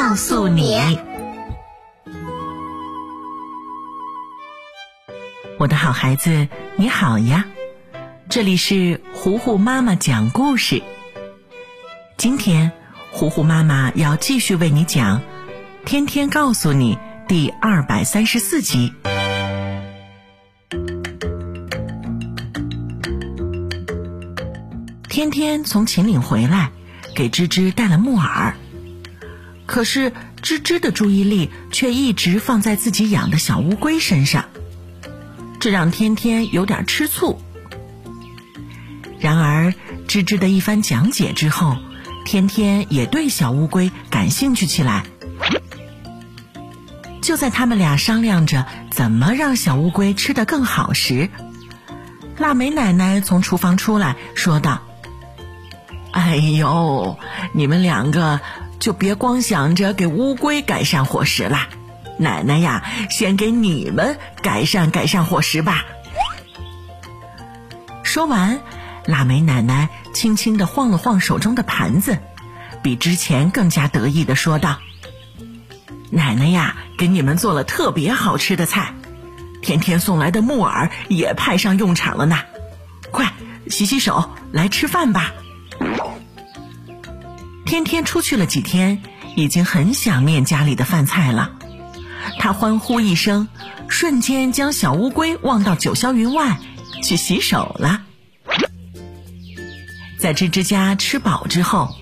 告诉你，我的好孩子，你好呀！这里是糊糊妈妈讲故事。今天，糊糊妈妈要继续为你讲《天天告诉你》第二百三十四集。天天从秦岭回来，给芝芝带了木耳。可是芝芝的注意力却一直放在自己养的小乌龟身上，这让天天有点吃醋。然而，芝芝的一番讲解之后，天天也对小乌龟感兴趣起来。就在他们俩商量着怎么让小乌龟吃得更好时，腊梅奶奶从厨房出来说道：“哎呦，你们两个！”就别光想着给乌龟改善伙食了，奶奶呀，先给你们改善改善伙食吧。说完，腊梅奶奶轻轻的晃了晃手中的盘子，比之前更加得意的说道：“奶奶呀，给你们做了特别好吃的菜，天天送来的木耳也派上用场了呢。快洗洗手，来吃饭吧。”天天出去了几天，已经很想念家里的饭菜了。他欢呼一声，瞬间将小乌龟忘到九霄云外，去洗手了。在吱吱家吃饱之后，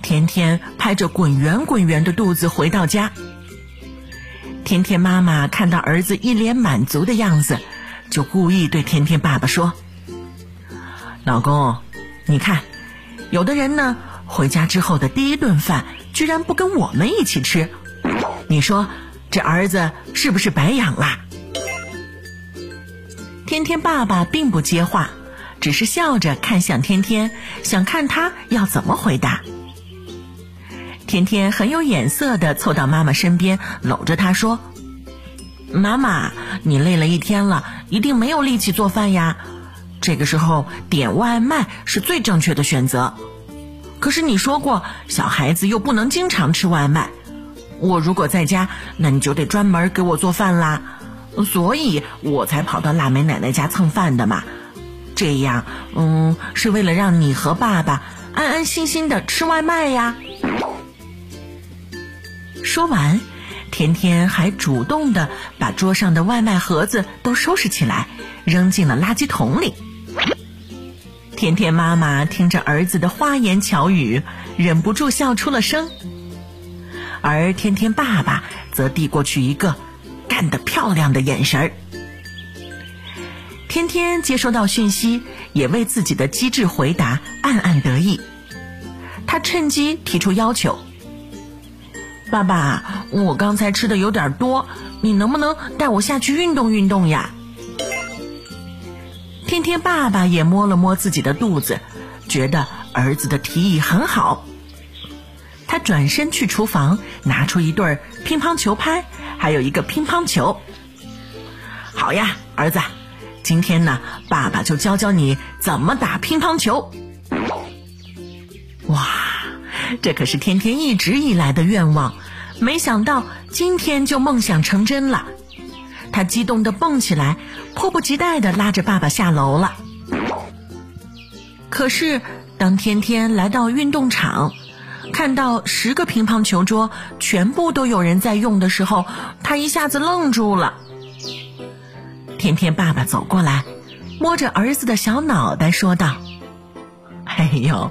天天拍着滚圆滚圆的肚子回到家。天天妈妈看到儿子一脸满足的样子，就故意对天天爸爸说：“老公，你看，有的人呢。”回家之后的第一顿饭，居然不跟我们一起吃，你说这儿子是不是白养啦？天天爸爸并不接话，只是笑着看向天天，想看他要怎么回答。天天很有眼色的凑到妈妈身边，搂着她说：“妈妈，你累了一天了，一定没有力气做饭呀。这个时候点外卖是最正确的选择。”可是你说过，小孩子又不能经常吃外卖。我如果在家，那你就得专门给我做饭啦。所以我才跑到腊梅奶奶家蹭饭的嘛。这样，嗯，是为了让你和爸爸安安心心的吃外卖呀。说完，甜甜还主动的把桌上的外卖盒子都收拾起来，扔进了垃圾桶里。天天妈妈听着儿子的花言巧语，忍不住笑出了声。而天天爸爸则递过去一个“干得漂亮”的眼神儿。天天接收到讯息，也为自己的机智回答暗暗得意。他趁机提出要求：“爸爸，我刚才吃的有点多，你能不能带我下去运动运动呀？”天天爸爸也摸了摸自己的肚子，觉得儿子的提议很好。他转身去厨房，拿出一对乒乓球拍，还有一个乒乓球。好呀，儿子，今天呢，爸爸就教教你怎么打乒乓球。哇，这可是天天一直以来的愿望，没想到今天就梦想成真了。他激动地蹦起来，迫不及待地拉着爸爸下楼了。可是，当天天来到运动场，看到十个乒乓球桌全部都有人在用的时候，他一下子愣住了。天天爸爸走过来，摸着儿子的小脑袋说道：“哎呦，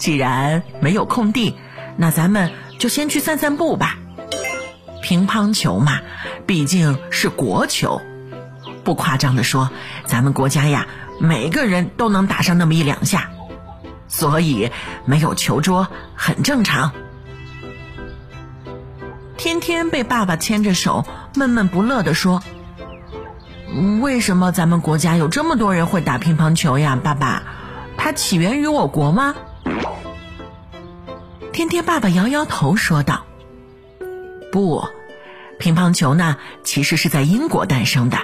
既然没有空地，那咱们就先去散散步吧。乒乓球嘛，毕竟是国球，不夸张的说，咱们国家呀，每个人都能打上那么一两下，所以没有球桌很正常。”天天被爸爸牵着手，闷闷不乐地说：“为什么咱们国家有这么多人会打乒乓球呀？爸爸，它起源于我国吗？”天天爸爸摇摇头说道：“不，乒乓球呢，其实是在英国诞生的。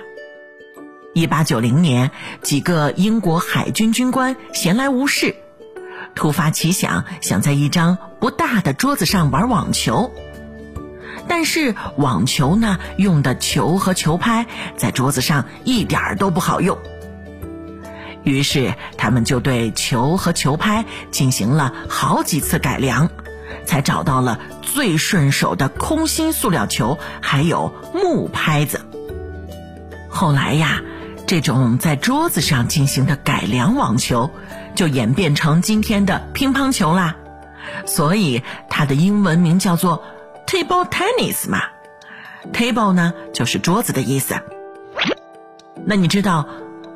一八九零年，几个英国海军军官闲来无事，突发奇想，想在一张不大的桌子上玩网球。”但是网球呢，用的球和球拍在桌子上一点儿都不好用。于是他们就对球和球拍进行了好几次改良，才找到了最顺手的空心塑料球，还有木拍子。后来呀，这种在桌子上进行的改良网球，就演变成今天的乒乓球啦。所以它的英文名叫做。Table tennis 嘛，table 呢就是桌子的意思。那你知道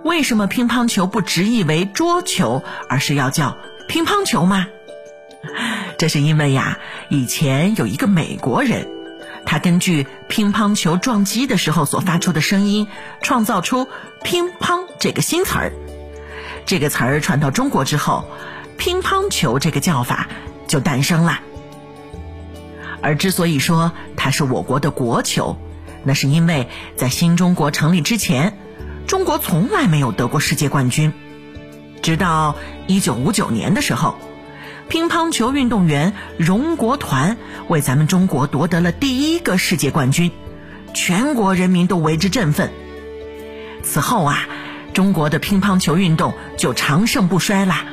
为什么乒乓球不直译为桌球，而是要叫乒乓球吗？这是因为呀，以前有一个美国人，他根据乒乓球撞击的时候所发出的声音，创造出乒乓这个新词儿。这个词儿传到中国之后，乒乓球这个叫法就诞生了。而之所以说它是我国的国球，那是因为在新中国成立之前，中国从来没有得过世界冠军。直到一九五九年的时候，乒乓球运动员荣国团为咱们中国夺得了第一个世界冠军，全国人民都为之振奋。此后啊，中国的乒乓球运动就长盛不衰啦。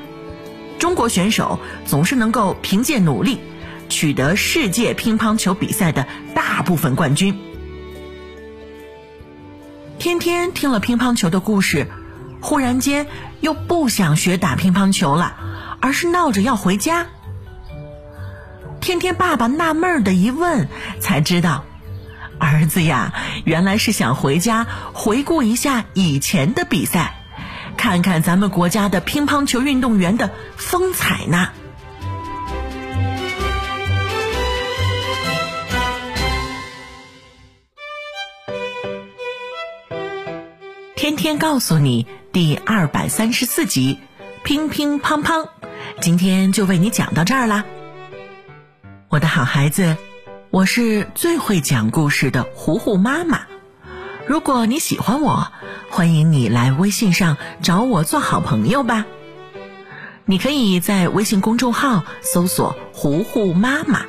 中国选手总是能够凭借努力。取得世界乒乓球比赛的大部分冠军。天天听了乒乓球的故事，忽然间又不想学打乒乓球了，而是闹着要回家。天天爸爸纳闷的一问，才知道，儿子呀，原来是想回家回顾一下以前的比赛，看看咱们国家的乒乓球运动员的风采呢。天天告诉你第二百三十四集，乒乒乓乓，今天就为你讲到这儿啦。我的好孩子，我是最会讲故事的糊糊妈妈。如果你喜欢我，欢迎你来微信上找我做好朋友吧。你可以在微信公众号搜索“糊糊妈妈”，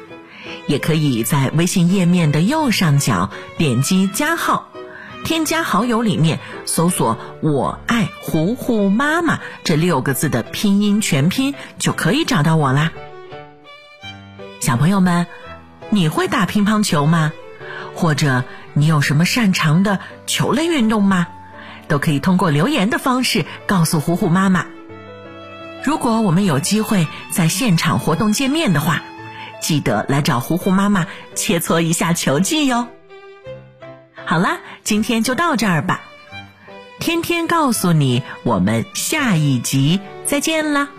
也可以在微信页面的右上角点击加号。添加好友里面搜索“我爱糊糊妈妈”这六个字的拼音全拼就可以找到我啦。小朋友们，你会打乒乓球吗？或者你有什么擅长的球类运动吗？都可以通过留言的方式告诉糊糊妈妈。如果我们有机会在现场活动见面的话，记得来找糊糊妈妈切磋一下球技哟。好啦，今天就到这儿吧。天天告诉你，我们下一集再见啦。